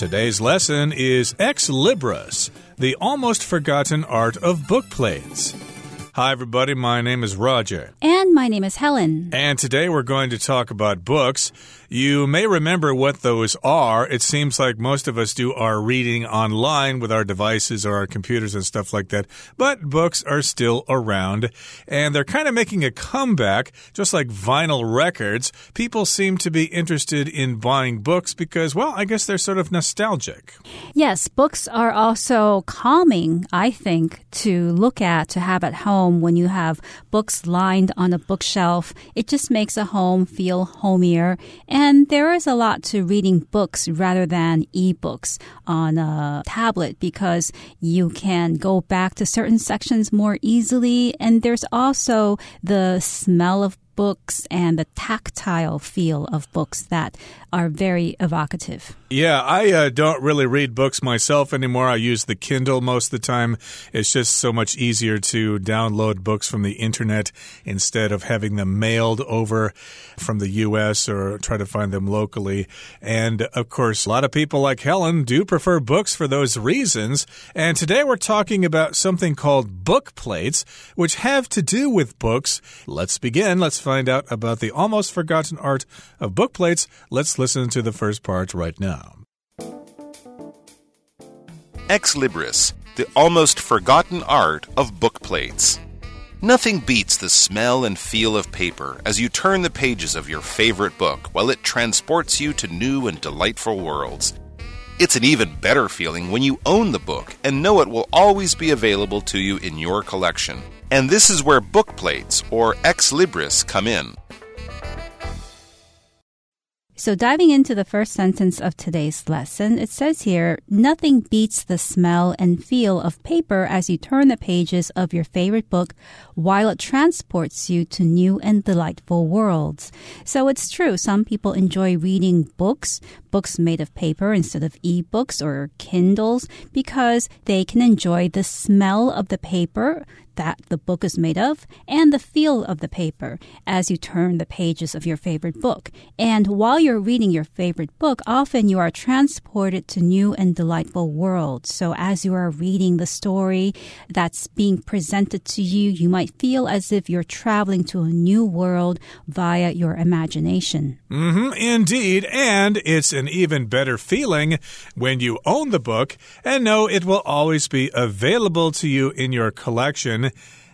Today's lesson is Ex Libris, the almost forgotten art of book plates. Hi, everybody. My name is Roger. And my name is Helen. And today we're going to talk about books. You may remember what those are. It seems like most of us do our reading online with our devices or our computers and stuff like that. But books are still around and they're kind of making a comeback, just like vinyl records. People seem to be interested in buying books because, well, I guess they're sort of nostalgic. Yes, books are also calming, I think, to look at, to have at home when you have books lined on a bookshelf. It just makes a home feel homier. And and there is a lot to reading books rather than ebooks on a tablet because you can go back to certain sections more easily. And there's also the smell of books and the tactile feel of books that are very evocative. Yeah, I uh, don't really read books myself anymore. I use the Kindle most of the time. It's just so much easier to download books from the internet instead of having them mailed over from the US or try to find them locally. And of course, a lot of people like Helen do prefer books for those reasons. And today we're talking about something called book plates, which have to do with books. Let's begin. Let's find out about the almost forgotten art of book plates. Let's listen to the first part right now. Ex Libris, the almost forgotten art of book plates. Nothing beats the smell and feel of paper as you turn the pages of your favorite book while it transports you to new and delightful worlds. It's an even better feeling when you own the book and know it will always be available to you in your collection. And this is where book plates, or ex libris, come in. So, diving into the first sentence of today's lesson, it says here Nothing beats the smell and feel of paper as you turn the pages of your favorite book while it transports you to new and delightful worlds. So, it's true, some people enjoy reading books, books made of paper instead of e-books or Kindles, because they can enjoy the smell of the paper that the book is made of and the feel of the paper as you turn the pages of your favorite book. And while you're reading your favorite book, often you are transported to new and delightful worlds. So as you are reading the story that's being presented to you, you might feel as if you're traveling to a new world via your imagination. Mm -hmm, indeed. And it's an even better feeling when you own the book and know it will always be available to you in your collection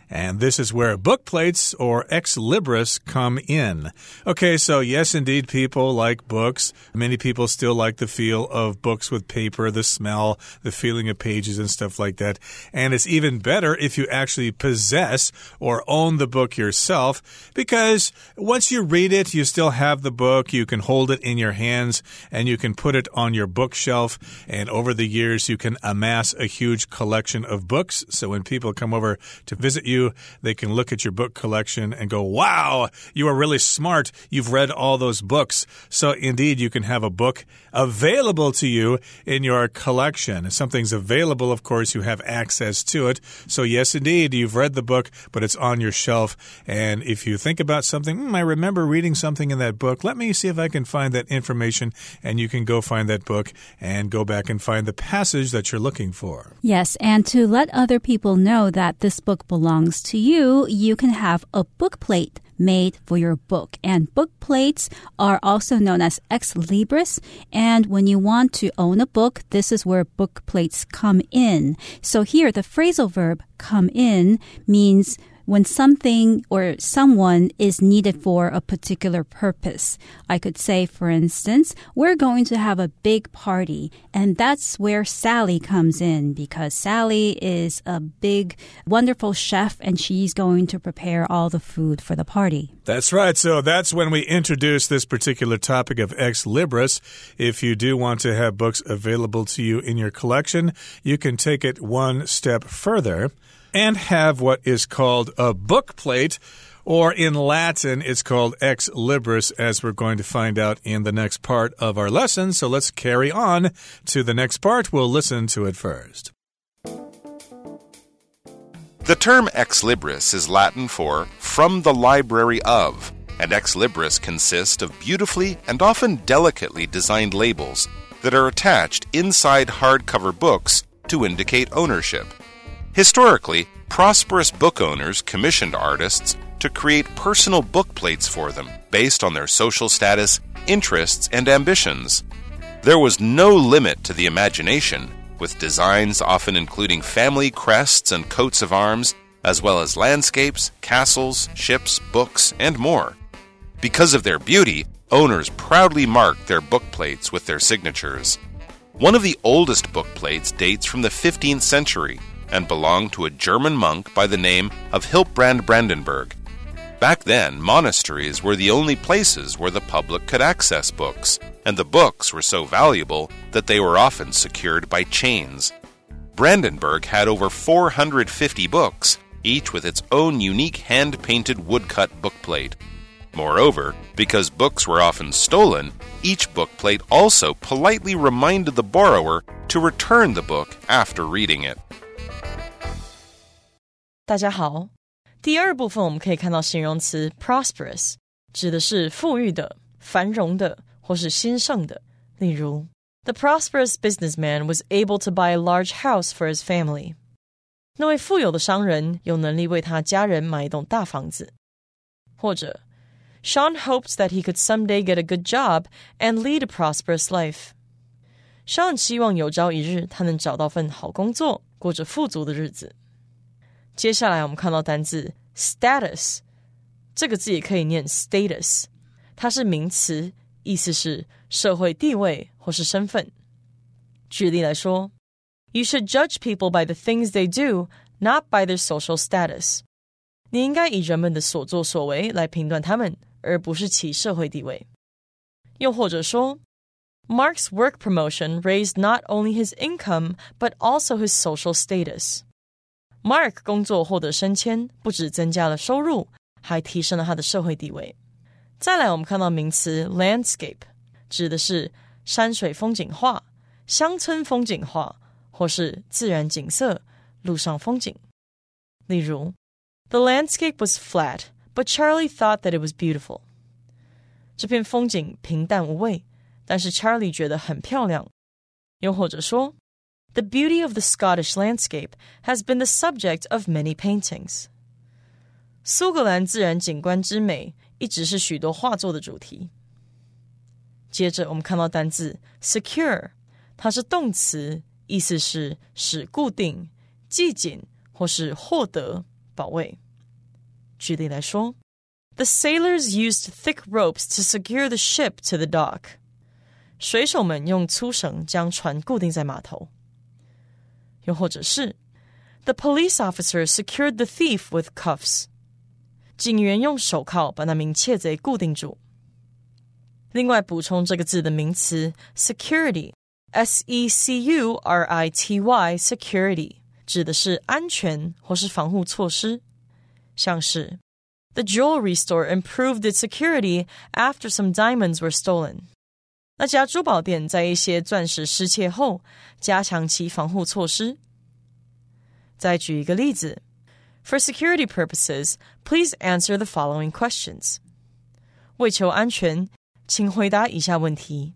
and this is where book plates or ex libris come in. Okay, so yes, indeed, people like books. Many people still like the feel of books with paper, the smell, the feeling of pages and stuff like that. And it's even better if you actually possess or own the book yourself because once you read it, you still have the book. You can hold it in your hands and you can put it on your bookshelf. And over the years, you can amass a huge collection of books. So when people come over to visit you, you, they can look at your book collection and go, wow, you are really smart. You've read all those books. So, indeed, you can have a book available to you in your collection. If something's available, of course, you have access to it. So, yes, indeed, you've read the book, but it's on your shelf. And if you think about something, mm, I remember reading something in that book, let me see if I can find that information. And you can go find that book and go back and find the passage that you're looking for. Yes, and to let other people know that this book belongs belongs to you, you can have a book plate made for your book. And book plates are also known as ex libris. And when you want to own a book, this is where book plates come in. So here, the phrasal verb come in means when something or someone is needed for a particular purpose. I could say, for instance, we're going to have a big party, and that's where Sally comes in because Sally is a big, wonderful chef and she's going to prepare all the food for the party. That's right. So that's when we introduce this particular topic of ex libris. If you do want to have books available to you in your collection, you can take it one step further and have what is called a book plate. Or in Latin, it's called ex libris, as we're going to find out in the next part of our lesson. So let's carry on to the next part. We'll listen to it first. The term ex libris is Latin for from the library of, and ex libris consists of beautifully and often delicately designed labels that are attached inside hardcover books to indicate ownership. Historically, prosperous book owners commissioned artists to create personal book plates for them based on their social status, interests, and ambitions. There was no limit to the imagination, with designs often including family crests and coats of arms, as well as landscapes, castles, ships, books, and more. Because of their beauty, owners proudly marked their book plates with their signatures. One of the oldest book plates dates from the 15th century and belonged to a German monk by the name of Hilprand Brandenburg. Back then, monasteries were the only places where the public could access books, and the books were so valuable that they were often secured by chains. Brandenburg had over 450 books, each with its own unique hand painted woodcut bookplate. Moreover, because books were often stolen, each bookplate also politely reminded the borrower to return the book after reading it. 大家好，第二部分我们可以看到形容词 prosperous，指的是富裕的、繁荣的或是兴盛的。例如，The prosperous businessman was able to buy a large house for his family。那位富有的商人有能力为他家人买一栋大房子。或者，Sean hoped that he could someday get a good job and lead a prosperous life。Sean 希望有朝一日他能找到份好工作，过着富足的日子。 接下来我们看到单字 status，这个字也可以念 status，它是名词，意思是社会地位或是身份。举例来说，You should judge people by the things they do, not by their social status。你应该以人们的所作所为来评断他们，而不是其社会地位。又或者说，Mark's work promotion raised not only his income but also his social status。 Mark 工作获得升迁，不止增加了收入，还提升了他的社会地位。再来，我们看到名词 landscape，指的是山水风景画、乡村风景画，或是自然景色、路上风景。例如，The landscape was flat, but Charlie thought that it was beautiful。这片风景平淡无味，但是 Charlie 觉得很漂亮。又或者说。the beauty of the Scottish landscape has been the subject of many paintings. 苏格兰自然景观之美一直是许多画作的主题。接着，我们看到单字 secure，它是动词，意思是使固定、系紧或是获得、保卫。举例来说，The sailors used thick ropes to secure the ship to the dock。水手们用粗绳将船固定在码头。 又或者是，The police officer secured the thief with cuffs。警员用手铐把那名窃贼固定住。另外，补充这个字的名词 security，s e c u r i t y，security 指的是安全或是防护措施，像是 The jewelry store improved its security after some diamonds were stolen。 那家珠宝店在一些钻石失窃后，加强其防护措施。再举一个例子：For security purposes, please answer the following questions。为求安全，请回答以下问题。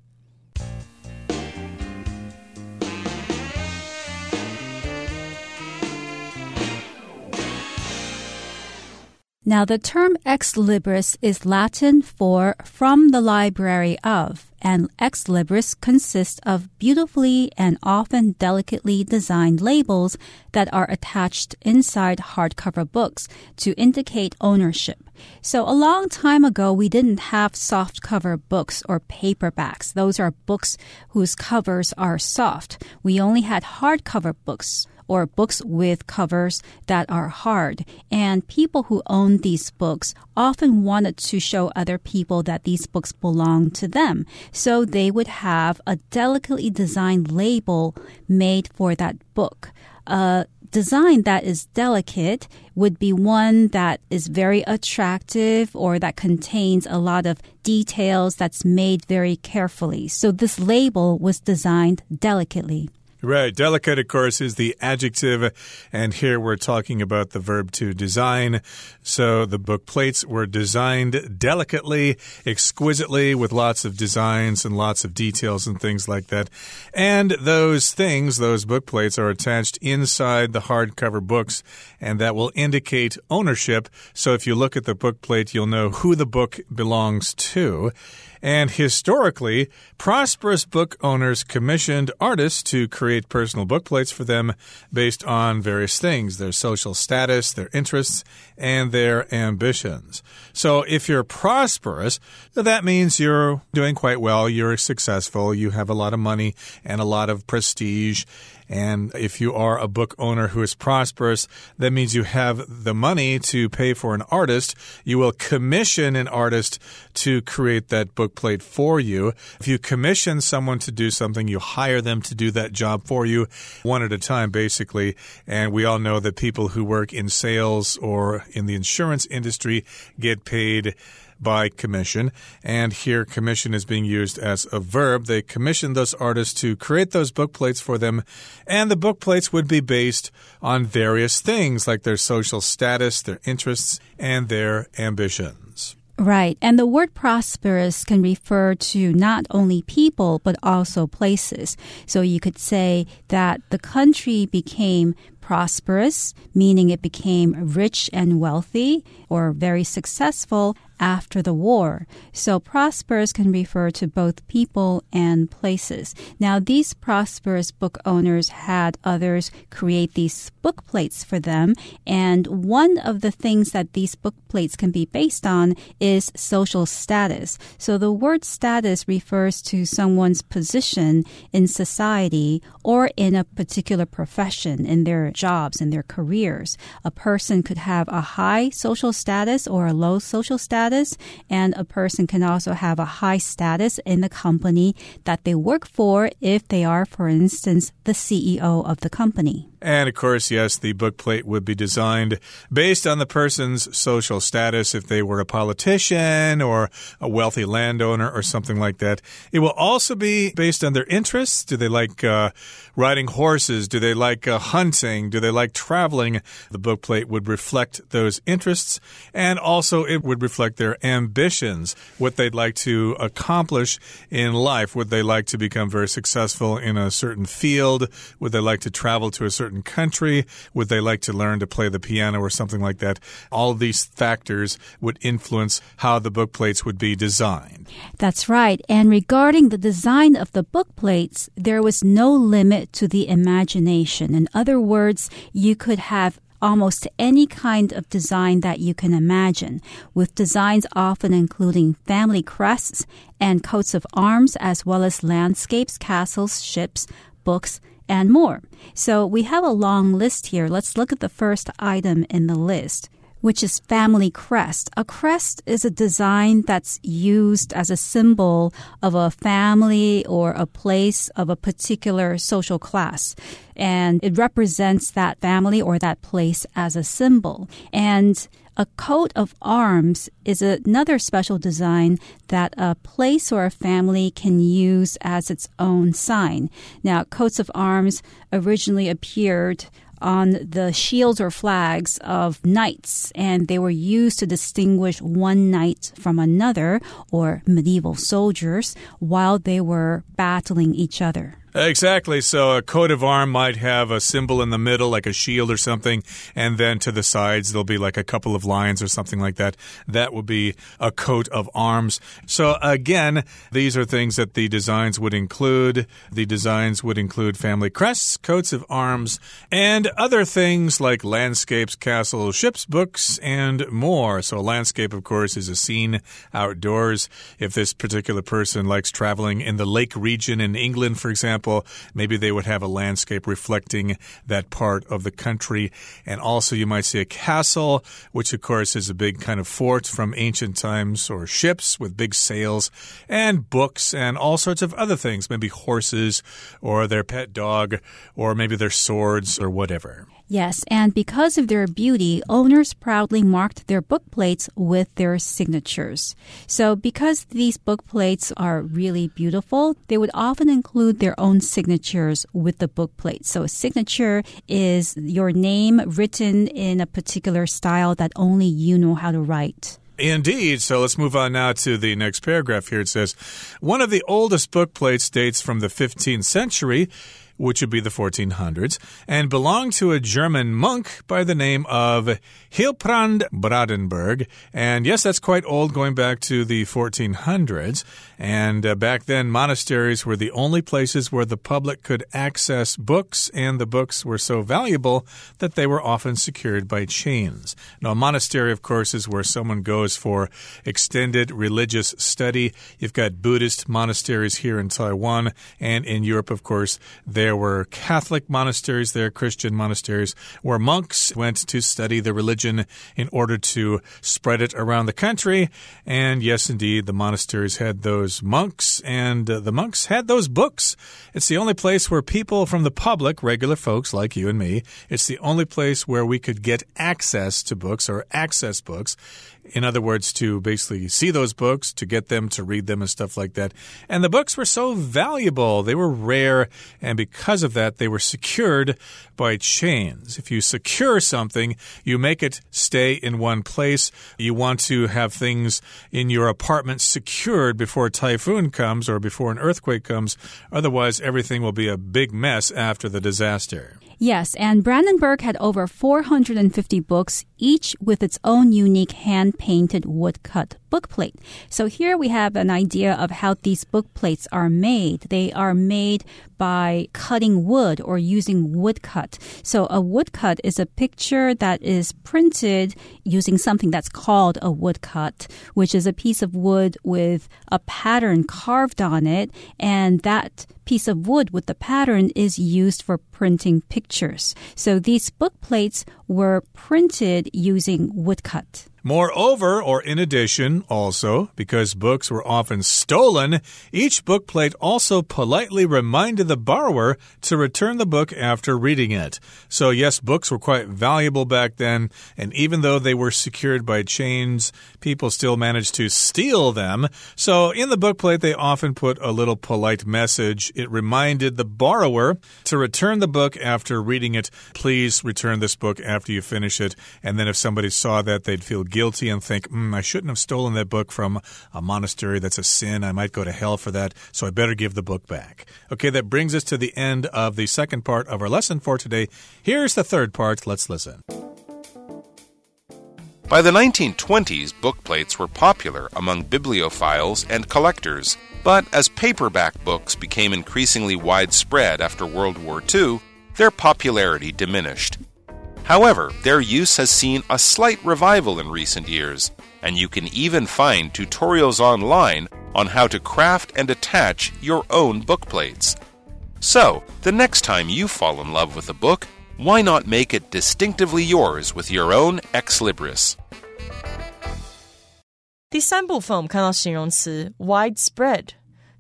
Now, the term ex libris is Latin for from the library of, and ex libris consists of beautifully and often delicately designed labels that are attached inside hardcover books to indicate ownership. So a long time ago, we didn't have soft cover books or paperbacks. Those are books whose covers are soft. We only had hardcover books or books with covers that are hard. And people who own these books often wanted to show other people that these books belong to them. So they would have a delicately designed label made for that book. A design that is delicate would be one that is very attractive or that contains a lot of details that's made very carefully. So this label was designed delicately. Right. Delicate, of course, is the adjective. And here we're talking about the verb to design. So the book plates were designed delicately, exquisitely, with lots of designs and lots of details and things like that. And those things, those book plates, are attached inside the hardcover books, and that will indicate ownership. So if you look at the book plate, you'll know who the book belongs to. And historically, prosperous book owners commissioned artists to create personal bookplates for them based on various things their social status, their interests, and their ambitions. So if you're prosperous, that means you're doing quite well, you're successful, you have a lot of money and a lot of prestige and if you are a book owner who is prosperous, that means you have the money to pay for an artist. You will commission an artist to create that book plate for you. If you commission someone to do something, you hire them to do that job for you one at a time, basically. And we all know that people who work in sales or in the insurance industry get paid by commission. And here, commission is being used as a verb. They commissioned those artists to create those book plates for them. And the book plates would be based on various things like their social status, their interests, and their ambitions. Right. And the word prosperous can refer to not only people, but also places. So you could say that the country became prosperous, meaning it became rich and wealthy or very successful after the war. So prosperous can refer to both people and places. Now, these prosperous book owners had others create these book plates for them. And one of the things that these book plates can be based on is social status. So the word status refers to someone's position in society or in a particular profession in their jobs and their careers. A person could have a high social status or a low social status status, and a person can also have a high status in the company that they work for if they are, for instance, the CEO of the company. And of course, yes, the bookplate would be designed based on the person's social status if they were a politician or a wealthy landowner or something like that. It will also be based on their interests. Do they like uh, riding horses? Do they like uh, hunting? Do they like traveling? The bookplate would reflect those interests and also it would reflect their ambitions, what they'd like to accomplish in life. Would they like to become very successful in a certain field? Would they like to travel to a certain certain country? Would they like to learn to play the piano or something like that? All these factors would influence how the book plates would be designed. That's right. And regarding the design of the book plates, there was no limit to the imagination. In other words, you could have almost any kind of design that you can imagine, with designs often including family crests and coats of arms, as well as landscapes, castles, ships, books, and more. So we have a long list here. Let's look at the first item in the list which is family crest. A crest is a design that's used as a symbol of a family or a place of a particular social class. And it represents that family or that place as a symbol. And a coat of arms is another special design that a place or a family can use as its own sign. Now, coats of arms originally appeared on the shields or flags of knights, and they were used to distinguish one knight from another or medieval soldiers while they were battling each other. Exactly. So a coat of arm might have a symbol in the middle, like a shield or something, and then to the sides there'll be like a couple of lines or something like that. That would be a coat of arms. So again, these are things that the designs would include. The designs would include family crests, coats of arms, and other things like landscapes, castles, ships, books, and more. So a landscape, of course, is a scene outdoors. If this particular person likes traveling in the lake region in England, for example, example, maybe they would have a landscape reflecting that part of the country. And also, you might see a castle, which, of course, is a big kind of fort from ancient times, or ships with big sails, and books, and all sorts of other things, maybe horses, or their pet dog, or maybe their swords, or whatever. Yes, and because of their beauty, owners proudly marked their book plates with their signatures. So, because these book plates are really beautiful, they would often include their own signatures with the book plate. So, a signature is your name written in a particular style that only you know how to write. Indeed. So let's move on now to the next paragraph here. It says, one of the oldest book plates dates from the 15th century which would be the 1400s, and belonged to a German monk by the name of Hilprand Brandenburg. And yes, that's quite old, going back to the 1400s. And uh, back then, monasteries were the only places where the public could access books, and the books were so valuable that they were often secured by chains. Now, a monastery, of course, is where someone goes for extended religious study. You've got Buddhist monasteries here in Taiwan, and in Europe, of course, there there were Catholic monasteries there, Christian monasteries, where monks went to study the religion in order to spread it around the country. And yes, indeed, the monasteries had those monks, and uh, the monks had those books. It's the only place where people from the public, regular folks like you and me, it's the only place where we could get access to books or access books. In other words, to basically see those books, to get them, to read them, and stuff like that. And the books were so valuable, they were rare, and because of that, they were secured by chains. If you secure something, you make it stay in one place. You want to have things in your apartment secured before a typhoon comes or before an earthquake comes. Otherwise, everything will be a big mess after the disaster. Yes, and Brandenburg had over 450 books, each with its own unique hand painted woodcut book plate. So here we have an idea of how these book plates are made. They are made by cutting wood or using woodcut. So a woodcut is a picture that is printed using something that's called a woodcut, which is a piece of wood with a pattern carved on it, and that piece of wood with the pattern is used for printing pictures. So these book plates were printed using woodcut. Moreover, or in addition, also, because books were often stolen, each bookplate also politely reminded the borrower to return the book after reading it. So, yes, books were quite valuable back then, and even though they were secured by chains, people still managed to steal them. So, in the bookplate, they often put a little polite message. It reminded the borrower to return the book after reading it. Please return this book after you finish it. And then if somebody saw that, they'd feel guilty and think, mm, I shouldn't have stolen that book from a monastery. That's a sin. I might go to hell for that. So I better give the book back. Okay, that brings us to the end of the second part of our lesson for today. Here's the third part. Let's listen. By the 1920s, book plates were popular among bibliophiles and collectors. But as paperback books became increasingly widespread after World War II, their popularity diminished. However, their use has seen a slight revival in recent years, and you can even find tutorials online on how to craft and attach your own bookplates. So, the next time you fall in love with a book, why not make it distinctively yours with your own ex libris? 第三部分我们看到形容词 widespread，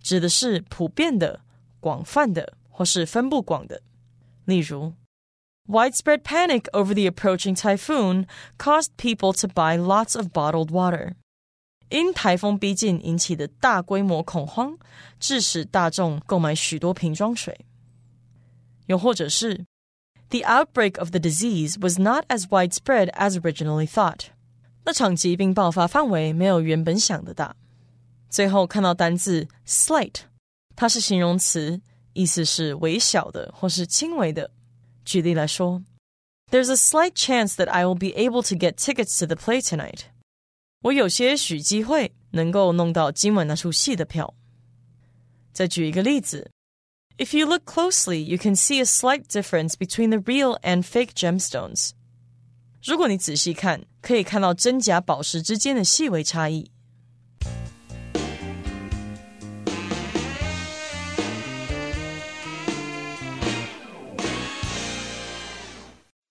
指的是普遍的、广泛的或是分布广的。例如 Widespread panic over the approaching typhoon caused people to buy lots of bottled water. 因台风逼近引起的大规模恐慌，致使大众购买许多瓶装水。又或者是，The outbreak of the disease was not as widespread as originally thought。那场疾病爆发范围没有原本想的大。最后看到单字 slight，它是形容词，意思是微小的或是轻微的。 举例来说，There's a slight chance that I will be able to get tickets to the play tonight。我有些许机会能够弄到今晚那出戏的票。再举一个例子，If you look closely, you can see a slight difference between the real and fake gemstones。如果你仔细看，可以看到真假宝石之间的细微差异。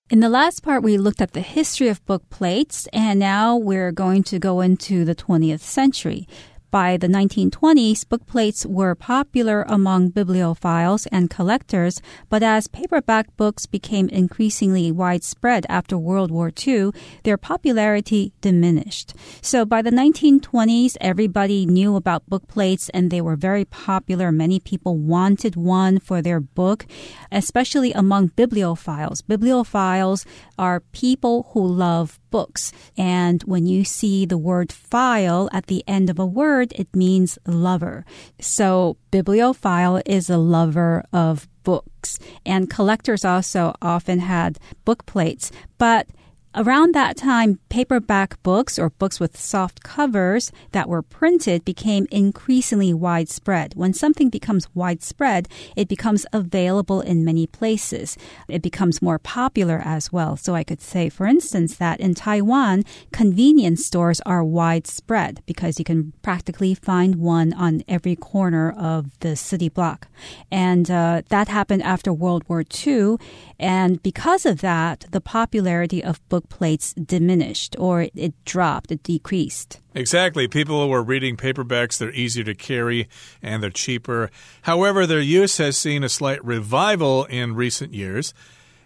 In the last part, we looked at the history of book plates, and now we're going to go into the 20th century. By the 1920s, book plates were popular among bibliophiles and collectors, but as paperback books became increasingly widespread after World War II, their popularity diminished. So by the 1920s, everybody knew about book plates and they were very popular. Many people wanted one for their book, especially among bibliophiles. Bibliophiles are people who love books. And when you see the word file at the end of a word, it means lover. So bibliophile is a lover of books. And collectors also often had book plates. But Around that time, paperback books or books with soft covers that were printed became increasingly widespread. When something becomes widespread, it becomes available in many places. It becomes more popular as well. So I could say, for instance, that in Taiwan, convenience stores are widespread because you can practically find one on every corner of the city block. And uh, that happened after World War II. And because of that, the popularity of plates diminished or it dropped, it decreased. Exactly. People were reading paperbacks. They're easier to carry and they're cheaper. However, their use has seen a slight revival in recent years.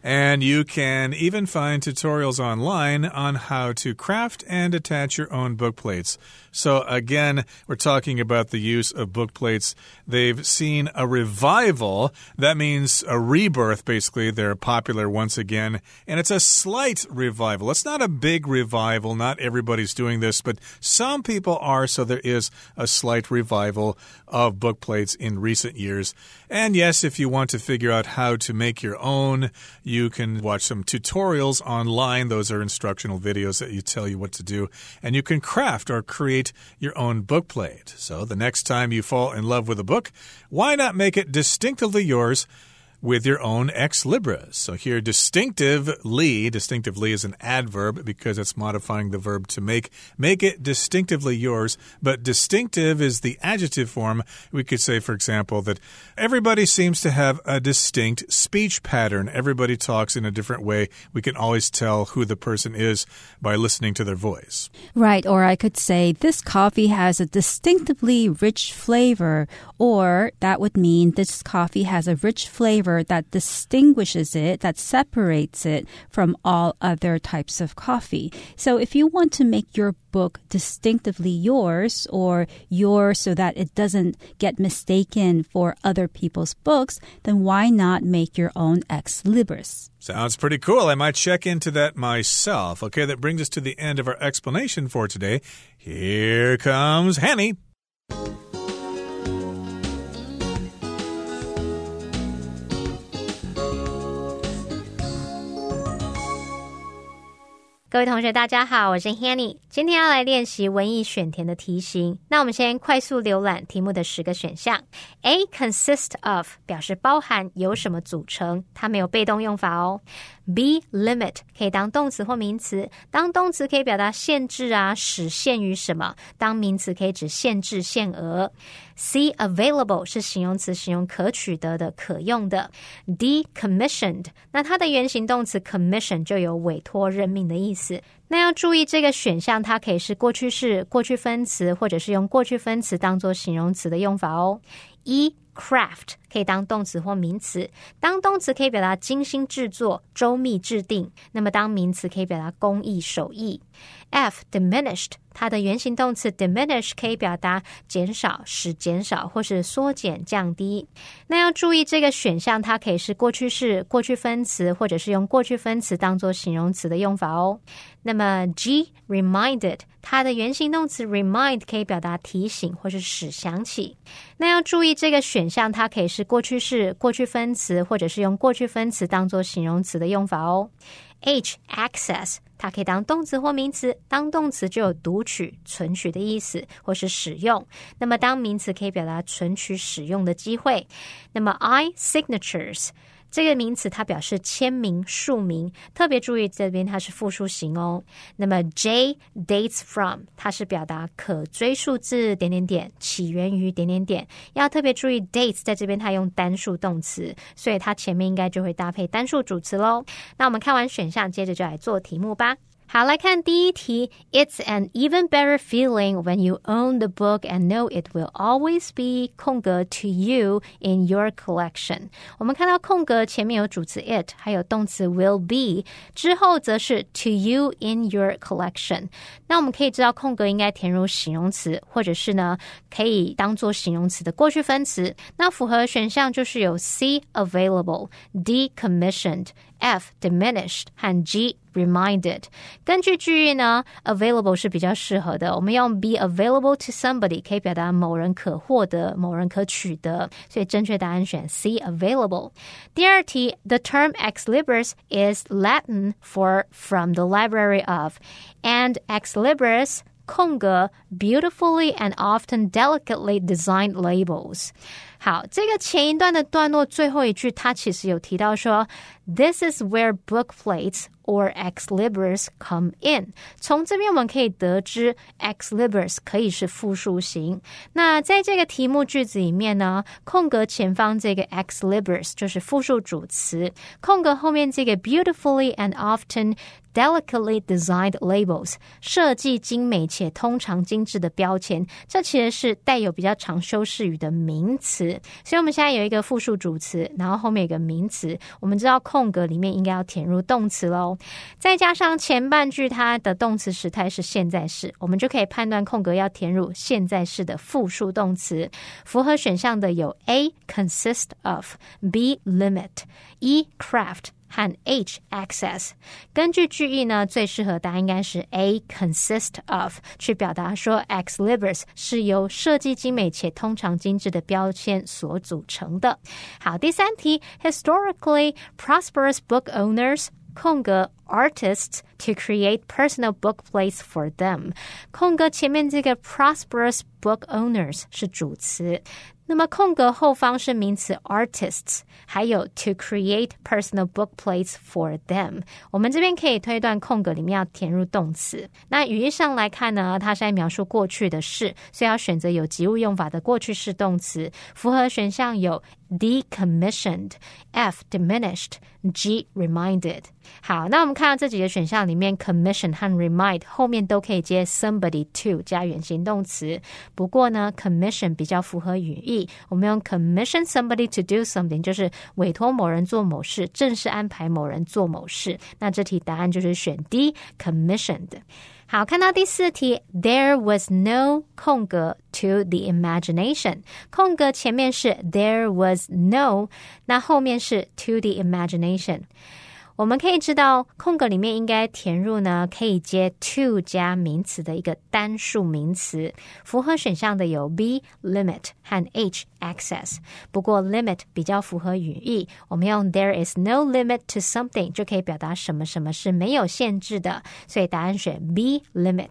And you can even find tutorials online on how to craft and attach your own book plates. So, again, we're talking about the use of book plates. They've seen a revival. That means a rebirth, basically. They're popular once again. And it's a slight revival. It's not a big revival. Not everybody's doing this, but some people are. So, there is a slight revival of book plates in recent years. And yes, if you want to figure out how to make your own, you can watch some tutorials online. Those are instructional videos that you tell you what to do. And you can craft or create your own book plate. So the next time you fall in love with a book, why not make it distinctively yours? With your own ex libris. So here, distinctively, distinctively is an adverb because it's modifying the verb to make. Make it distinctively yours, but distinctive is the adjective form. We could say, for example, that everybody seems to have a distinct speech pattern. Everybody talks in a different way. We can always tell who the person is by listening to their voice. Right. Or I could say, this coffee has a distinctively rich flavor. Or that would mean this coffee has a rich flavor flavor that distinguishes it, that separates it from all other types of coffee. So if you want to make your book distinctively yours or yours so that it doesn't get mistaken for other people's books, then why not make your own ex libris? Sounds pretty cool. I might check into that myself. Okay, that brings us to the end of our explanation for today. Here comes Hanny. 各位同学，大家好，我是 Hanny，今天要来练习文艺选填的题型。那我们先快速浏览题目的十个选项。A consist of 表示包含由什么组成，它没有被动用法哦。B limit 可以当动词或名词，当动词可以表达限制啊，使限于什么；当名词可以指限制、限额。C available 是形容词，形容可取得的、可用的。D commissioned 那它的原形动词 commission 就有委托、任命的意思。那要注意这个选项，它可以是过去式、过去分词，或者是用过去分词当做形容词的用法哦。一 craft 可以当动词或名词，当动词可以表达精心制作、周密制定；那么当名词可以表达工艺、手艺。F diminished 它的原形动词 diminish 可以表达减少、使减少或是缩减、降低。那要注意这个选项，它可以是过去式、过去分词，或者是用过去分词当做形容词的用法哦。那么 G reminded 它的原形动词 remind 可以表达提醒或是使想起。那要注意这个选选项，它可以是过去式、过去分词，或者是用过去分词当做形容词的用法哦。H access 它可以当动词或名词，当动词就有读取、存取的意思，或是使用。那么当名词可以表达存取、使用的机会。那么 I signatures。这个名词它表示签名、署名，特别注意这边它是复数型哦。那么 J dates from 它是表达可追溯至点点点，起源于点点点，要特别注意 dates 在这边它用单数动词，所以它前面应该就会搭配单数主词喽。那我们看完选项，接着就来做题目吧。好，来看第一题。It's an even better feeling when you own the book and know it will always be 空格 to you in your collection。我们看到空格前面有主词 it，还有动词 will be，之后则是 to you in your collection。那我们可以知道空格应该填入形容词，或者是呢可以当做形容词的过去分词。那符合选项就是有 C available、D commissioned。F diminished 和 G reminded。根据句意呢，available 是比较适合的。我们用 be available to somebody 可以表达某人可获得、某人可取得，所以正确答案选 C available。第二题，The term ex libris is Latin for from the library of, and ex libris 空格 beautifully and often delicately designed labels。 好，这个前一段的段落最后一句，它其实有提到说，This is where book plates or ex libris come in。从这边我们可以得知，ex libris 可以是复数形。那在这个题目句子里面呢，空格前方这个 ex libris 就是复数主词，空格后面这个 beautifully and often delicately designed labels 设计精美且通常精致的标签，这其实是带有比较长修饰语的名词。所以，我们现在有一个复数主词，然后后面有个名词。我们知道空格里面应该要填入动词喽，再加上前半句它的动词时态是现在式，我们就可以判断空格要填入现在式的复数动词。符合选项的有 A consist of，B limit，E craft。和 h access。根据句意呢，最适合答应该是 A consist of 去表达说 ex libris 是由设计精美且通常精致的标签所组成的。好，第三题，historically prosperous book owners。空格 artists to create personal book plates for them。空格前面这个 prosperous book owners 是主词，那么空格后方是名词 artists，还有 to create personal book plates for them。我们这边可以推断空格里面要填入动词。那语义上来看呢，它是在描述过去的事，所以要选择有及物用法的过去式动词。符合选项有 D commissioned,、F diminished、G reminded。好，那我们看到这几个选项里面，commission 和 remind 后面都可以接 somebody to 加原形动词。不过呢，commission 比较符合语义，我们用 commission somebody to do something，就是委托某人做某事，正式安排某人做某事。那这题答案就是选 D，commissioned。好，看到第四题，There was no 空格 to the imagination，空格前面是 There was no，那后面是 to the imagination。 我们可以知道，空格里面应该填入呢，可以接 to 加名词的一个单数名词。符合选项的有 B limit 和 H access。不过 limit 比较符合语义，我们用 There is no limit to something 就可以表达什么什么是没有限制的，所以答案选 B limit。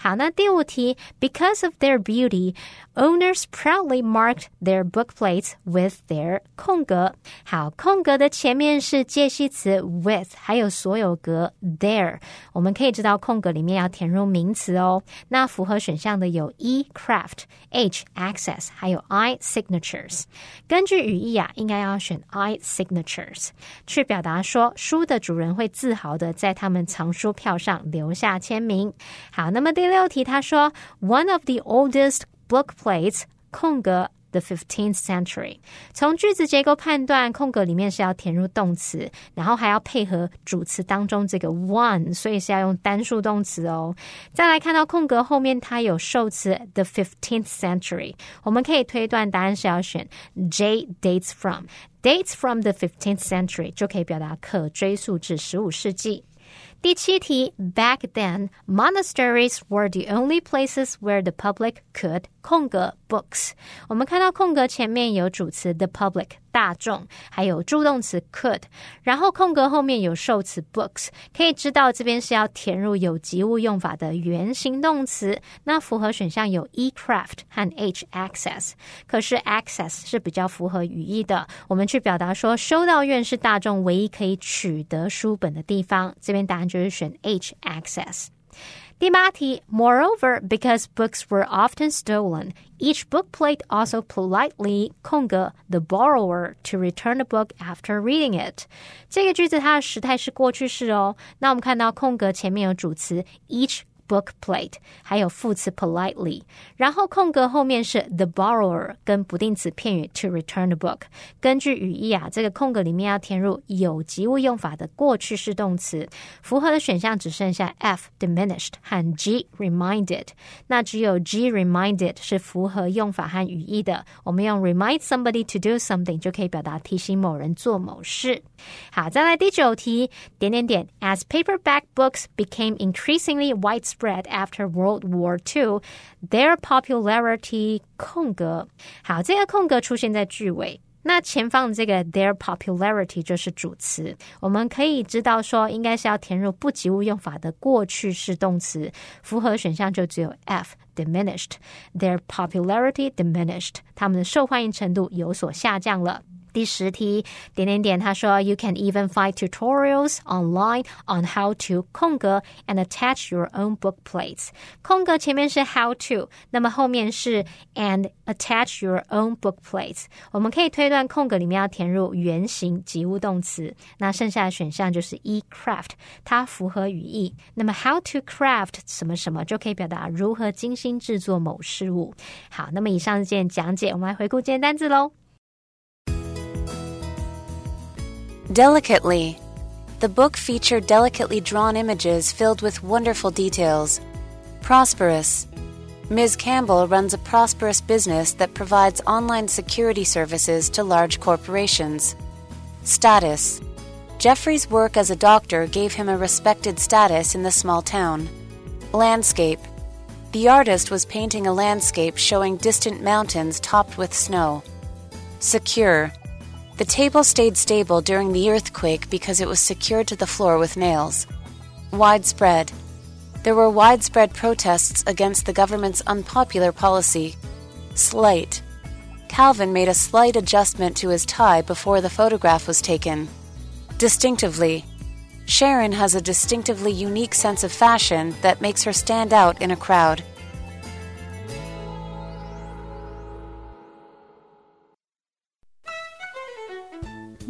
好，那第五题，Because of their beauty, owners proudly marked their book plates with their 空格。好，空格的前面是介系词 with，还有所有格 their。我们可以知道空格里面要填入名词哦。那符合选项的有 E craft、H access，还有 I signatures。根据语义啊，应该要选 I signatures，去表达说书的主人会自豪的在他们藏书票上留下签名。好，那么。 那么第六题，他说，One of the oldest book plates 空格 the fifteenth century。从句子结构判断，空格里面是要填入动词，然后还要配合主词当中这个 one，所以是要用单数动词哦。再来看到空格后面，它有受词 the fifteenth century，我们可以推断答案是要选 J dates from dates from the fifteenth century，就可以表达可追溯至十五世纪。第七题，Back then, monasteries were the only places where the public could 空格 books。我们看到空格前面有主词 the public 大众，还有助动词 could，然后空格后面有受词 books，可以知道这边是要填入有及物用法的原形动词。那符合选项有 e craft 和 h access，可是 access 是比较符合语义的。我们去表达说修道院是大众唯一可以取得书本的地方，这边答案就是选 h access。第八题，Moreover, because books were often stolen, each book plate also politely 空格 the borrower to return the book after reading it。这个句子它的时态是过去式哦。那我们看到空格前面有主词 each。 book plate，还有副词 politely，然后空格后面是 the borrower 跟不定词片语 to return the book。根据语义啊，这个空格里面要填入有及物用法的过去式动词，符合的选项只剩下 F diminished 和 G reminded。那只有 G reminded 是符合用法和语义的。我们用 remind somebody to do something 就可以表达提醒某人做某事。好，再来第九题，点点点。As paperback books became increasingly widespread spread after World War II, their popularity 空格。好，这个空格出现在句尾。那前方这个 their popularity 就是主词，我们可以知道说应该是要填入不及物用法的过去式动词，符合选项就只有 F diminished。Their popularity diminished，他们的受欢迎程度有所下降了。第十题，点点点，他说，You can even find tutorials online on how to 空格 and attach your own book plates。空格前面是 how to，那么后面是 and attach your own book plates。我们可以推断空格里面要填入原形及物动词，那剩下的选项就是 e craft，它符合语义。那么 how to craft 什么什么就可以表达如何精心制作某事物。好，那么以上这件讲解，我们来回顾今天单字喽。Delicately. The book featured delicately drawn images filled with wonderful details. Prosperous. Ms. Campbell runs a prosperous business that provides online security services to large corporations. Status. Jeffrey's work as a doctor gave him a respected status in the small town. Landscape. The artist was painting a landscape showing distant mountains topped with snow. Secure. The table stayed stable during the earthquake because it was secured to the floor with nails. Widespread. There were widespread protests against the government's unpopular policy. Slight. Calvin made a slight adjustment to his tie before the photograph was taken. Distinctively. Sharon has a distinctively unique sense of fashion that makes her stand out in a crowd.